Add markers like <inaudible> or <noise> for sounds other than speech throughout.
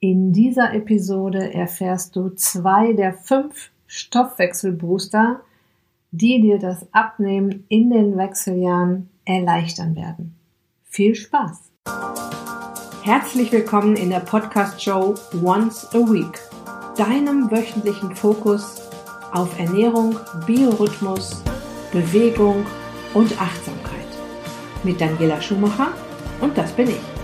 In dieser Episode erfährst du zwei der fünf Stoffwechselbooster, die dir das Abnehmen in den Wechseljahren erleichtern werden. Viel Spaß! Herzlich willkommen in der Podcast-Show Once a Week, deinem wöchentlichen Fokus auf Ernährung, Biorhythmus, Bewegung und Achtsamkeit. Mit Daniela Schumacher und das bin ich.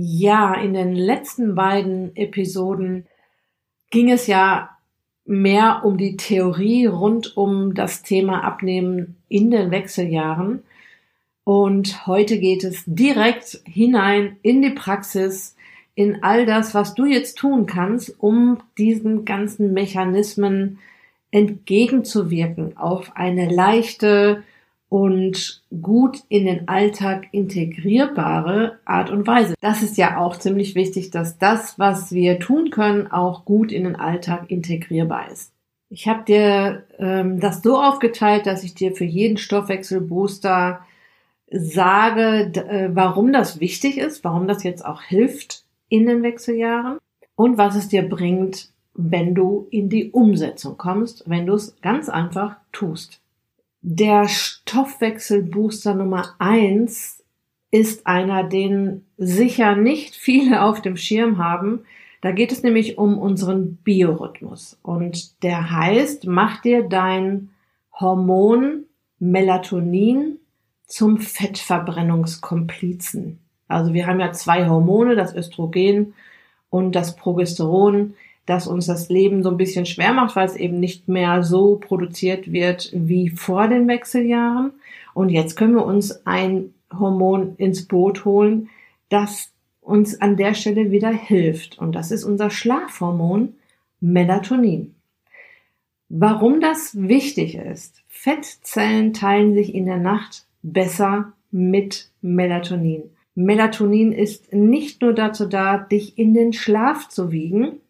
Ja, in den letzten beiden Episoden ging es ja mehr um die Theorie rund um das Thema Abnehmen in den Wechseljahren. Und heute geht es direkt hinein in die Praxis, in all das, was du jetzt tun kannst, um diesen ganzen Mechanismen entgegenzuwirken auf eine leichte, und gut in den Alltag integrierbare Art und Weise. Das ist ja auch ziemlich wichtig, dass das, was wir tun können, auch gut in den Alltag integrierbar ist. Ich habe dir ähm, das so aufgeteilt, dass ich dir für jeden Stoffwechselbooster sage, äh, warum das wichtig ist, warum das jetzt auch hilft in den Wechseljahren und was es dir bringt, wenn du in die Umsetzung kommst, wenn du es ganz einfach tust. Der Stoffwechselbooster Nummer eins ist einer, den sicher nicht viele auf dem Schirm haben. Da geht es nämlich um unseren Biorhythmus. Und der heißt, mach dir dein Hormon Melatonin zum Fettverbrennungskomplizen. Also wir haben ja zwei Hormone, das Östrogen und das Progesteron das uns das Leben so ein bisschen schwer macht, weil es eben nicht mehr so produziert wird wie vor den Wechseljahren. Und jetzt können wir uns ein Hormon ins Boot holen, das uns an der Stelle wieder hilft. Und das ist unser Schlafhormon Melatonin. Warum das wichtig ist. Fettzellen teilen sich in der Nacht besser mit Melatonin. Melatonin ist nicht nur dazu da, dich in den Schlaf zu wiegen,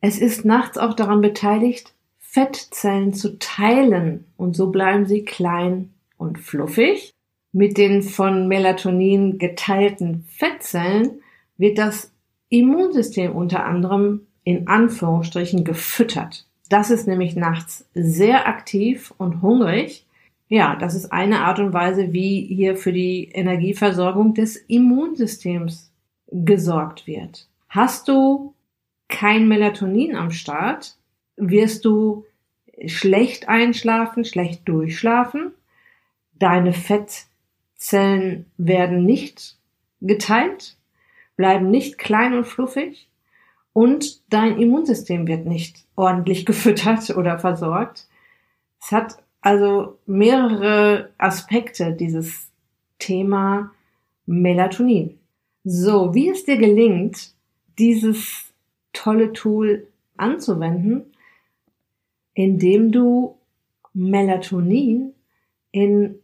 es ist nachts auch daran beteiligt, Fettzellen zu teilen und so bleiben sie klein und fluffig. Mit den von Melatonin geteilten Fettzellen wird das Immunsystem unter anderem in Anführungsstrichen gefüttert. Das ist nämlich nachts sehr aktiv und hungrig. Ja, das ist eine Art und Weise, wie hier für die Energieversorgung des Immunsystems gesorgt wird. Hast du kein Melatonin am Start, wirst du schlecht einschlafen, schlecht durchschlafen. Deine Fettzellen werden nicht geteilt, bleiben nicht klein und fluffig und dein Immunsystem wird nicht ordentlich <laughs> gefüttert oder versorgt. Es hat also mehrere Aspekte, dieses Thema Melatonin. So, wie es dir gelingt, dieses tolle Tool anzuwenden, indem du Melatonin in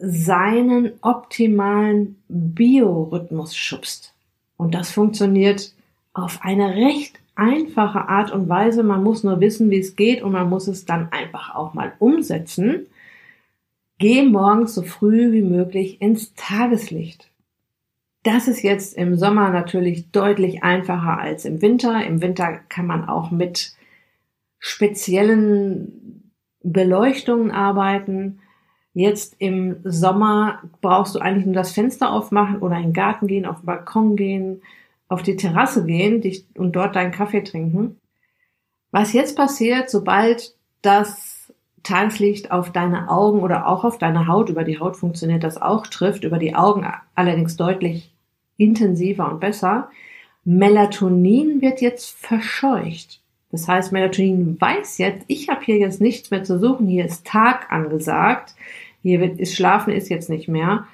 seinen optimalen Biorhythmus schubst. Und das funktioniert auf eine recht einfache Art und Weise. Man muss nur wissen, wie es geht und man muss es dann einfach auch mal umsetzen. Geh morgens so früh wie möglich ins Tageslicht. Das ist jetzt im Sommer natürlich deutlich einfacher als im Winter. Im Winter kann man auch mit speziellen Beleuchtungen arbeiten. Jetzt im Sommer brauchst du eigentlich nur das Fenster aufmachen oder in den Garten gehen, auf den Balkon gehen, auf die Terrasse gehen und dort deinen Kaffee trinken. Was jetzt passiert, sobald das Tageslicht auf deine Augen oder auch auf deine Haut, über die Haut funktioniert das auch, trifft, über die Augen allerdings deutlich intensiver und besser. Melatonin wird jetzt verscheucht. Das heißt, Melatonin weiß jetzt, ich habe hier jetzt nichts mehr zu suchen, hier ist Tag angesagt, hier wird, ist Schlafen ist jetzt nicht mehr.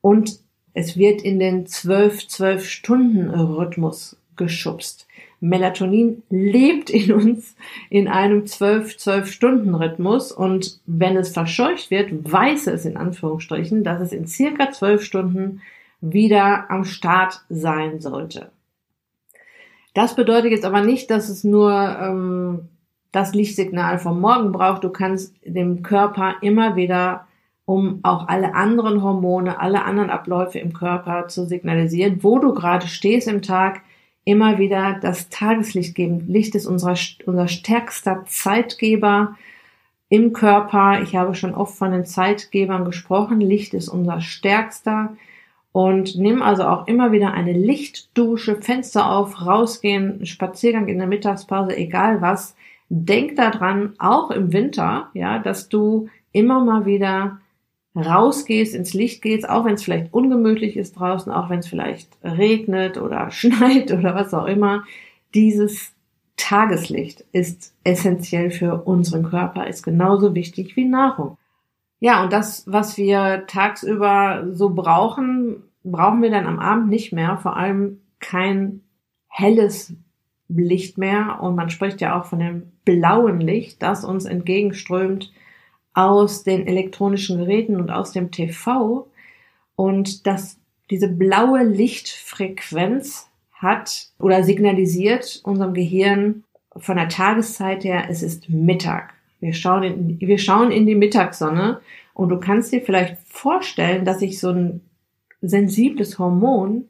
Und es wird in den 12-12 Stunden Rhythmus geschubst. Melatonin lebt in uns in einem 12-12 Stunden Rhythmus und wenn es verscheucht wird, weiß es in Anführungsstrichen, dass es in circa 12 Stunden wieder am Start sein sollte. Das bedeutet jetzt aber nicht, dass es nur ähm, das Lichtsignal vom Morgen braucht. Du kannst dem Körper immer wieder, um auch alle anderen Hormone, alle anderen Abläufe im Körper zu signalisieren, wo du gerade stehst im Tag, immer wieder das Tageslicht geben. Licht ist unser, unser stärkster Zeitgeber im Körper. Ich habe schon oft von den Zeitgebern gesprochen. Licht ist unser stärkster. Und nimm also auch immer wieder eine Lichtdusche, Fenster auf, rausgehen, Spaziergang in der Mittagspause, egal was. Denk daran, auch im Winter, ja, dass du immer mal wieder rausgehst, ins Licht gehst, auch wenn es vielleicht ungemütlich ist draußen, auch wenn es vielleicht regnet oder <laughs> schneit oder was auch immer. Dieses Tageslicht ist essentiell für unseren Körper, ist genauso wichtig wie Nahrung. Ja, und das, was wir tagsüber so brauchen, brauchen wir dann am Abend nicht mehr. Vor allem kein helles Licht mehr. Und man spricht ja auch von dem blauen Licht, das uns entgegenströmt aus den elektronischen Geräten und aus dem TV. Und das, diese blaue Lichtfrequenz hat oder signalisiert unserem Gehirn von der Tageszeit her, es ist Mittag. Wir schauen in, wir schauen in die Mittagssonne und du kannst dir vielleicht vorstellen, dass sich so ein sensibles Hormon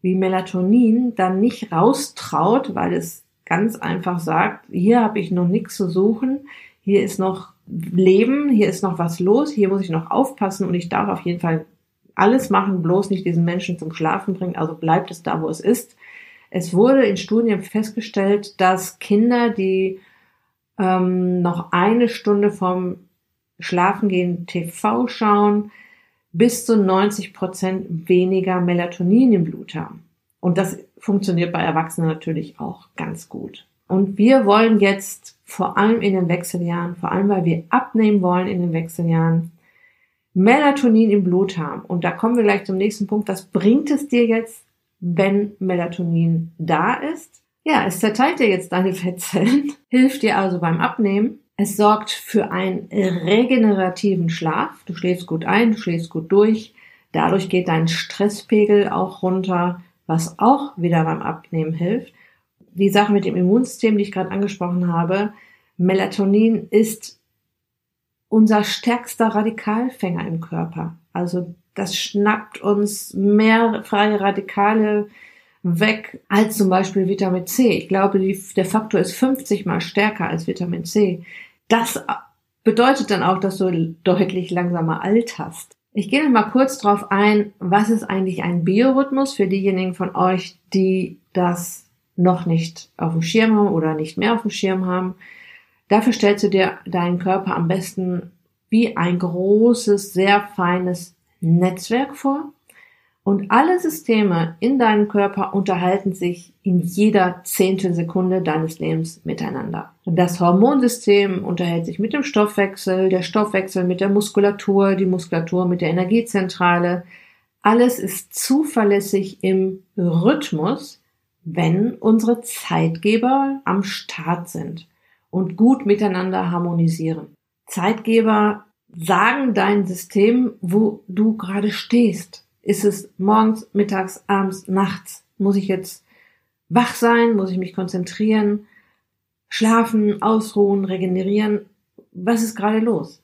wie Melatonin dann nicht raustraut, weil es ganz einfach sagt, hier habe ich noch nichts zu suchen, hier ist noch Leben, hier ist noch was los, hier muss ich noch aufpassen und ich darf auf jeden Fall alles machen, bloß nicht diesen Menschen zum Schlafen bringen, also bleibt es da, wo es ist. Es wurde in Studien festgestellt, dass Kinder, die ähm, noch eine Stunde vom Schlafengehen TV schauen, bis zu 90 Prozent weniger Melatonin im Blut haben. Und das funktioniert bei Erwachsenen natürlich auch ganz gut. Und wir wollen jetzt vor allem in den Wechseljahren, vor allem weil wir abnehmen wollen in den Wechseljahren, Melatonin im Blut haben. Und da kommen wir gleich zum nächsten Punkt. Was bringt es dir jetzt, wenn Melatonin da ist? Ja, es zerteilt dir jetzt deine Fettzellen, <laughs> hilft dir also beim Abnehmen. Es sorgt für einen regenerativen Schlaf. Du schläfst gut ein, du schläfst gut durch. Dadurch geht dein Stresspegel auch runter, was auch wieder beim Abnehmen hilft. Die Sache mit dem Immunsystem, die ich gerade angesprochen habe, Melatonin ist unser stärkster Radikalfänger im Körper. Also das schnappt uns mehr freie Radikale weg als zum Beispiel Vitamin C. Ich glaube, die, der Faktor ist 50 mal stärker als Vitamin C. Das bedeutet dann auch, dass du deutlich langsamer alterst. Ich gehe noch mal kurz drauf ein, was ist eigentlich ein Biorhythmus für diejenigen von euch, die das noch nicht auf dem Schirm haben oder nicht mehr auf dem Schirm haben. Dafür stellst du dir deinen Körper am besten wie ein großes, sehr feines Netzwerk vor. Und alle Systeme in deinem Körper unterhalten sich in jeder Zehntelsekunde deines Lebens miteinander. Das Hormonsystem unterhält sich mit dem Stoffwechsel, der Stoffwechsel mit der Muskulatur, die Muskulatur mit der Energiezentrale. Alles ist zuverlässig im Rhythmus, wenn unsere Zeitgeber am Start sind und gut miteinander harmonisieren. Zeitgeber sagen dein System, wo du gerade stehst. Ist es morgens, mittags, abends, nachts? Muss ich jetzt wach sein? Muss ich mich konzentrieren? Schlafen, ausruhen, regenerieren? Was ist gerade los?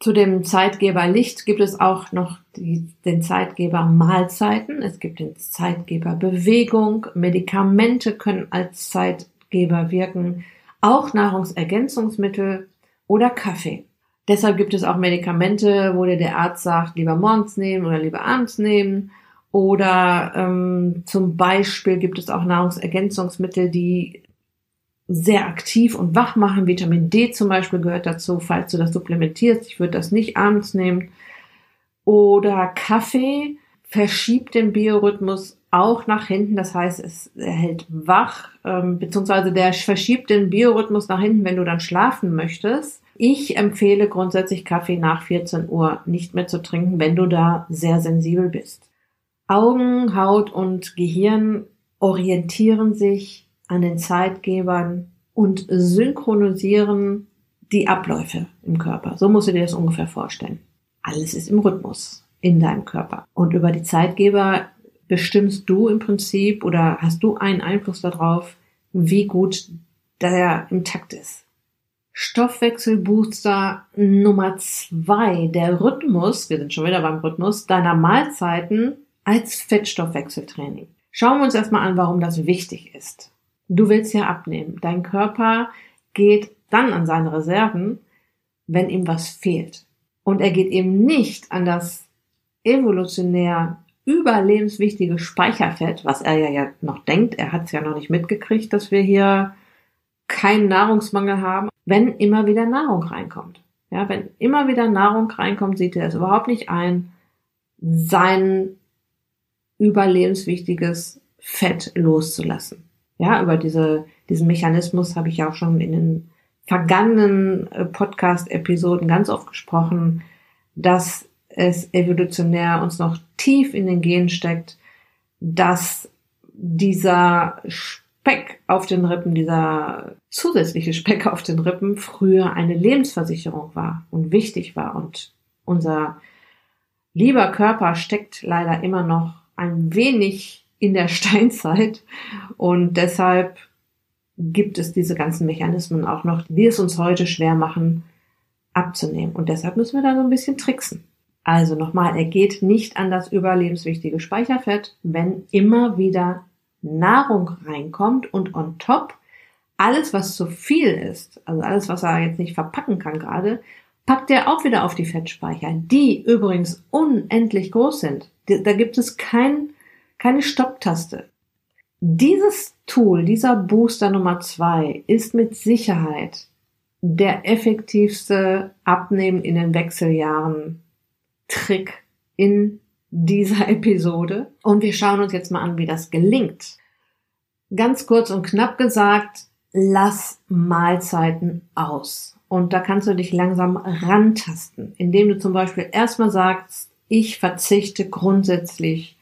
Zu dem Zeitgeber Licht gibt es auch noch die, den Zeitgeber Mahlzeiten. Es gibt den Zeitgeber Bewegung. Medikamente können als Zeitgeber wirken. Auch Nahrungsergänzungsmittel oder Kaffee. Deshalb gibt es auch Medikamente, wo dir der Arzt sagt, lieber morgens nehmen oder lieber abends nehmen. Oder ähm, zum Beispiel gibt es auch Nahrungsergänzungsmittel, die sehr aktiv und wach machen. Vitamin D zum Beispiel gehört dazu, falls du das supplementierst. Ich würde das nicht abends nehmen. Oder Kaffee verschiebt den Biorhythmus auch nach hinten. Das heißt, es hält wach, ähm, beziehungsweise der verschiebt den Biorhythmus nach hinten, wenn du dann schlafen möchtest. Ich empfehle grundsätzlich Kaffee nach 14 Uhr nicht mehr zu trinken, wenn du da sehr sensibel bist. Augen, Haut und Gehirn orientieren sich an den Zeitgebern und synchronisieren die Abläufe im Körper. So musst du dir das ungefähr vorstellen. Alles ist im Rhythmus in deinem Körper. Und über die Zeitgeber bestimmst du im Prinzip oder hast du einen Einfluss darauf, wie gut der im Takt ist. Stoffwechselbooster Nummer zwei, der Rhythmus, wir sind schon wieder beim Rhythmus, deiner Mahlzeiten als Fettstoffwechseltraining. Schauen wir uns erstmal an, warum das wichtig ist. Du willst ja abnehmen. Dein Körper geht dann an seine Reserven, wenn ihm was fehlt. Und er geht eben nicht an das evolutionär überlebenswichtige Speicherfett, was er ja, ja noch denkt, er hat es ja noch nicht mitgekriegt, dass wir hier keinen Nahrungsmangel haben, wenn immer wieder Nahrung reinkommt. Ja, wenn immer wieder Nahrung reinkommt, sieht er es überhaupt nicht ein, sein überlebenswichtiges Fett loszulassen. Ja, über diese, diesen Mechanismus habe ich ja auch schon in den vergangenen äh, Podcast-Episoden ganz oft gesprochen, dass es evolutionär uns noch tief in den Genen steckt, dass dieser Speck auf den Rippen, dieser zusätzliche Speck auf den Rippen früher eine Lebensversicherung war und wichtig war. Und unser lieber Körper steckt leider immer noch ein wenig in der <laughs> Steinzeit und deshalb gibt es diese ganzen Mechanismen auch noch, die es uns heute schwer machen abzunehmen. Und deshalb müssen wir da so ein bisschen tricksen. Also nochmal, er geht nicht an das überlebenswichtige Speicherfett, wenn immer wieder Nahrung reinkommt und on top alles, was zu viel ist, also alles, was er jetzt nicht verpacken kann gerade, packt er auch wieder auf die Fettspeicher, die übrigens unendlich groß sind. Da gibt es kein, keine Stopptaste. Dieses Tool, dieser Booster Nummer zwei, ist mit Sicherheit der effektivste Abnehmen in den Wechseljahren Trick in dieser <laughs> Episode. Und wir schauen uns jetzt mal an, wie das gelingt. Ganz kurz und knapp gesagt, lass Mahlzeiten aus. Und da kannst du dich langsam rantasten, indem du zum Beispiel erstmal sagst, ich verzichte grundsätzlich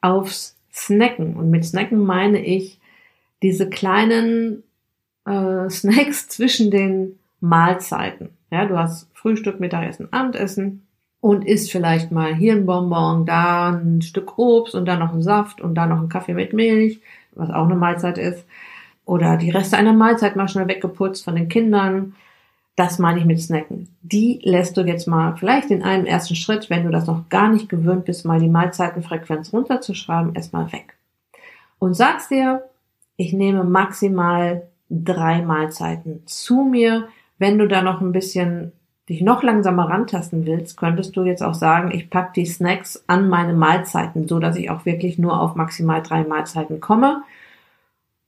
aufs Snacken. Und mit Snacken meine ich diese kleinen äh, Snacks <laughs> zwischen den Mahlzeiten. Ja, du hast Frühstück, Mittagessen, Abendessen und isst vielleicht mal hier ein Bonbon, da ein Stück Obst und dann noch ein Saft und dann noch ein Kaffee mit Milch, was auch eine Mahlzeit ist. Oder die Reste einer Mahlzeit mal schnell weggeputzt von den Kindern. Das meine ich mit Snacken. Die lässt du jetzt mal vielleicht in einem ersten Schritt, wenn du das noch gar nicht gewöhnt bist, mal die Mahlzeitenfrequenz runterzuschreiben, erstmal weg. Und sagst dir, ich nehme maximal drei Mahlzeiten zu mir. Wenn du da noch ein bisschen dich noch langsamer rantasten willst, könntest du jetzt auch sagen, ich pack die Snacks an meine Mahlzeiten, so dass ich auch wirklich nur auf maximal drei Mahlzeiten komme.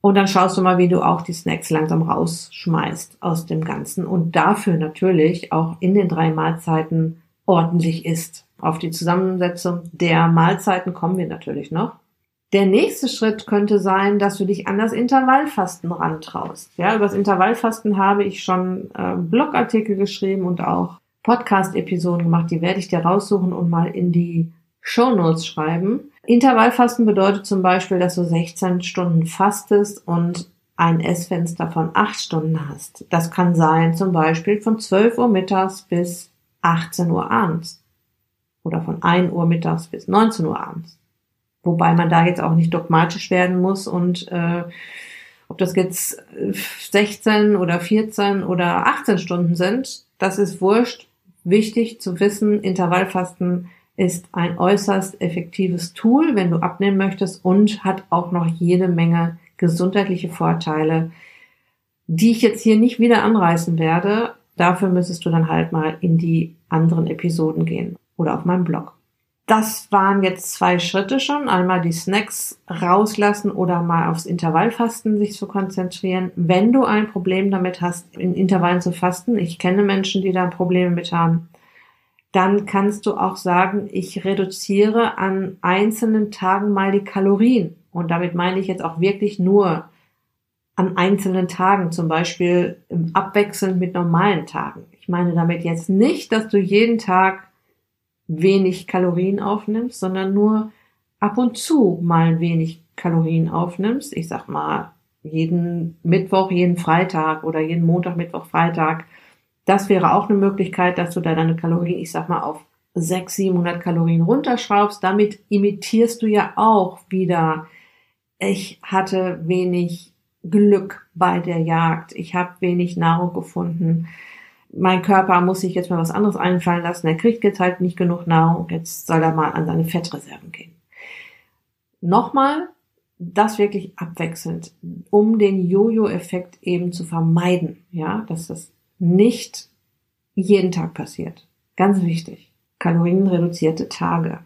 Und dann schaust du mal, wie du auch die Snacks langsam rausschmeißt aus dem Ganzen und dafür natürlich auch in den drei Mahlzeiten ordentlich isst. Auf die Zusammensetzung der Mahlzeiten kommen wir natürlich noch. Der nächste Schritt könnte sein, dass du dich an das Intervallfasten rantraust. Ja, über das Intervallfasten habe ich schon äh, Blogartikel geschrieben und auch Podcast-Episoden gemacht. Die werde ich dir raussuchen und mal in die Show Notes schreiben. Intervallfasten bedeutet zum Beispiel, dass du 16 Stunden fastest und ein Essfenster von 8 Stunden hast. Das kann sein zum Beispiel von 12 Uhr mittags bis 18 Uhr abends oder von 1 Uhr mittags bis 19 Uhr abends. Wobei man da jetzt auch nicht dogmatisch werden muss und äh, ob das jetzt 16 oder 14 oder 18 Stunden sind, das ist wurscht. Wichtig zu wissen, Intervallfasten ist ein äußerst effektives Tool, wenn du abnehmen möchtest und hat auch noch jede Menge gesundheitliche Vorteile, die ich jetzt hier nicht wieder anreißen werde. Dafür müsstest du dann halt mal in die anderen Episoden gehen oder auf meinem Blog. Das waren jetzt zwei Schritte schon. Einmal die Snacks rauslassen oder mal aufs Intervallfasten sich zu konzentrieren. Wenn du ein Problem damit hast, in Intervallen zu fasten, ich kenne Menschen, die da Probleme mit haben, dann kannst du auch sagen, ich reduziere an einzelnen Tagen mal die Kalorien. Und damit meine ich jetzt auch wirklich nur an einzelnen Tagen, zum Beispiel abwechselnd mit normalen Tagen. Ich meine damit jetzt nicht, dass du jeden Tag wenig Kalorien aufnimmst, sondern nur ab und zu mal wenig Kalorien aufnimmst. Ich sag mal, jeden Mittwoch, jeden Freitag oder jeden Montag, Mittwoch, Freitag. Das wäre auch eine Möglichkeit, dass du da deine Kalorien, ich sag mal, auf 600, 700 Kalorien runterschraubst. Damit imitierst du ja auch wieder, ich hatte wenig Glück bei der Jagd, ich habe wenig Nahrung gefunden, mein Körper muss sich jetzt mal was anderes einfallen lassen, er kriegt jetzt halt nicht genug Nahrung, jetzt soll er mal an seine Fettreserven gehen. Nochmal, das wirklich abwechselnd, um den Jojo-Effekt eben zu vermeiden, ja, dass das nicht jeden Tag passiert. Ganz wichtig. Kalorienreduzierte Tage.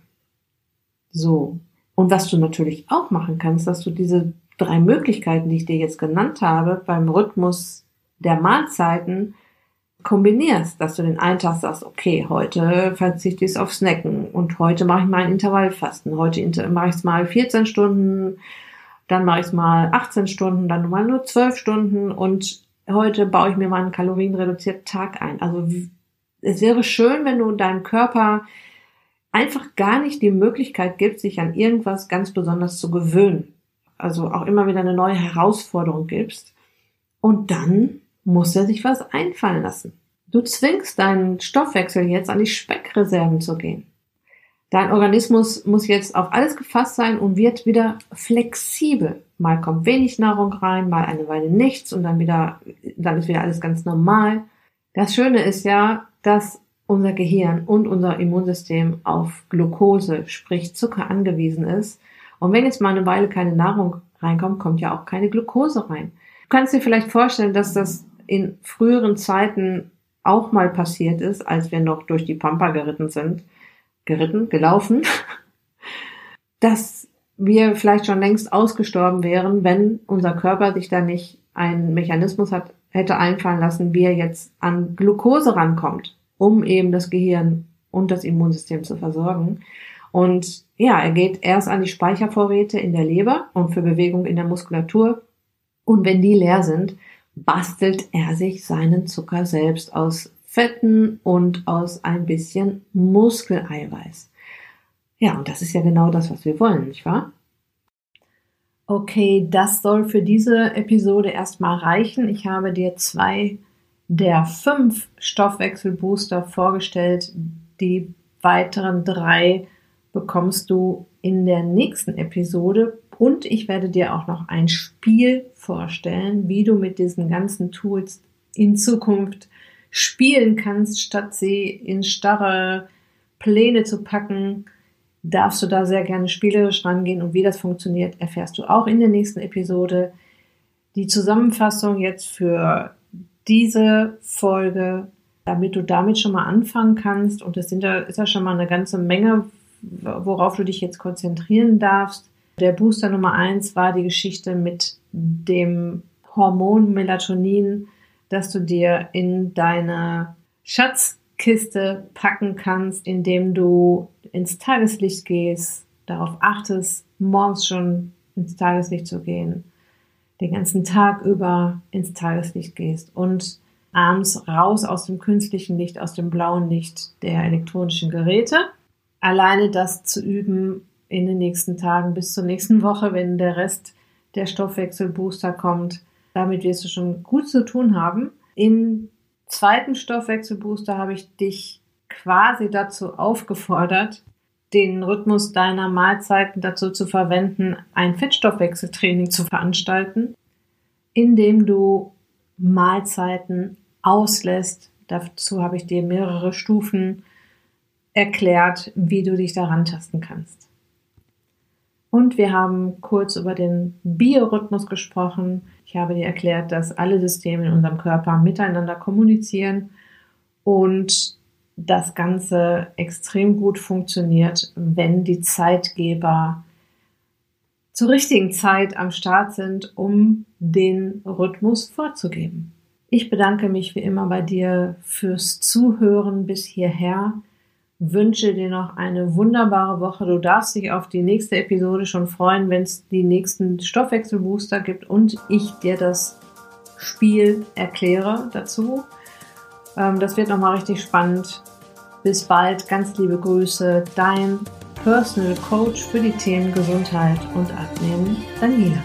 So. Und was du natürlich auch machen kannst, dass du diese drei Möglichkeiten, die ich dir jetzt genannt habe, beim Rhythmus der Mahlzeiten kombinierst, dass du den einen Tag sagst, okay, heute verzichte ich auf Snacken und heute mache ich mal ein Intervallfasten, heute mache ich es mal 14 Stunden, dann mache ich es mal 18 Stunden, dann mal nur 12 Stunden und heute baue ich mir mal einen kalorienreduzierten Tag ein. Also es wäre schön, wenn du deinem Körper einfach gar nicht die Möglichkeit gibst, sich an irgendwas ganz besonders zu gewöhnen. Also auch immer wieder eine neue Herausforderung gibst. Und dann muss er sich was einfallen lassen. Du zwingst deinen Stoffwechsel jetzt an die Speckreserven zu gehen. Dein Organismus muss jetzt auf alles gefasst sein und wird wieder flexibel. Mal kommt wenig Nahrung rein, mal eine Weile nichts und dann wieder, dann ist wieder alles ganz normal. Das Schöne ist ja, dass unser Gehirn und unser Immunsystem auf Glucose, sprich Zucker angewiesen ist. Und wenn jetzt mal eine Weile keine Nahrung reinkommt, kommt ja auch keine Glucose rein. Du kannst dir vielleicht vorstellen, dass das in früheren Zeiten auch mal passiert ist, als wir noch durch die Pampa geritten sind, geritten, gelaufen, <laughs> dass wir vielleicht schon längst ausgestorben wären, wenn unser Körper sich da nicht einen Mechanismus hat, hätte einfallen lassen, wie er jetzt an Glucose rankommt, um eben das Gehirn und das Immunsystem zu versorgen. Und ja, er geht erst an die Speichervorräte in der Leber und für Bewegung in der Muskulatur. Und wenn die leer sind, bastelt er sich seinen Zucker selbst aus Fetten und aus ein bisschen Muskeleiweiß. Ja, und das ist ja genau das, was wir wollen, nicht wahr? Okay, das soll für diese Episode erstmal reichen. Ich habe dir zwei der fünf Stoffwechselbooster vorgestellt. Die weiteren drei bekommst du in der nächsten Episode. Und ich werde dir auch noch ein Spiel vorstellen, wie du mit diesen ganzen Tools in Zukunft spielen kannst, statt sie in starre Pläne zu packen. Darfst du da sehr gerne spielerisch rangehen und wie das funktioniert, erfährst du auch in der nächsten Episode. Die Zusammenfassung jetzt für diese Folge, damit du damit schon mal anfangen kannst. Und es sind da, ist ja schon mal eine ganze Menge, worauf du dich jetzt konzentrieren darfst. Der Booster Nummer eins war die Geschichte mit dem Hormon Melatonin, das du dir in deine Schatzkiste packen kannst, indem du ins Tageslicht gehst, darauf achtest, morgens schon ins Tageslicht zu gehen, den ganzen Tag über ins Tageslicht gehst und abends raus aus dem künstlichen Licht, aus dem blauen Licht der elektronischen Geräte. Alleine das zu üben in den nächsten Tagen bis zur nächsten Woche, wenn der Rest der Stoffwechselbooster kommt. Damit wirst du schon gut zu tun haben. Im zweiten Stoffwechselbooster habe ich dich quasi dazu aufgefordert, den Rhythmus deiner Mahlzeiten dazu zu verwenden, ein Fettstoffwechseltraining zu veranstalten, indem du Mahlzeiten auslässt. Dazu habe ich dir mehrere Stufen erklärt, wie du dich daran tasten kannst. Und wir haben kurz über den Biorhythmus gesprochen. Ich habe dir erklärt, dass alle Systeme in unserem Körper miteinander kommunizieren und das Ganze extrem gut funktioniert, wenn die Zeitgeber zur richtigen Zeit am Start sind, um den Rhythmus vorzugeben. Ich bedanke mich wie immer bei dir fürs Zuhören bis hierher wünsche dir noch eine wunderbare Woche. Du darfst dich auf die nächste Episode schon freuen, wenn es die nächsten Stoffwechselbooster gibt und ich dir das Spiel erkläre dazu. Ähm, das wird nochmal richtig spannend. Bis bald, ganz liebe Grüße, dein Personal Coach für die Themen Gesundheit und Abnehmen, Daniela.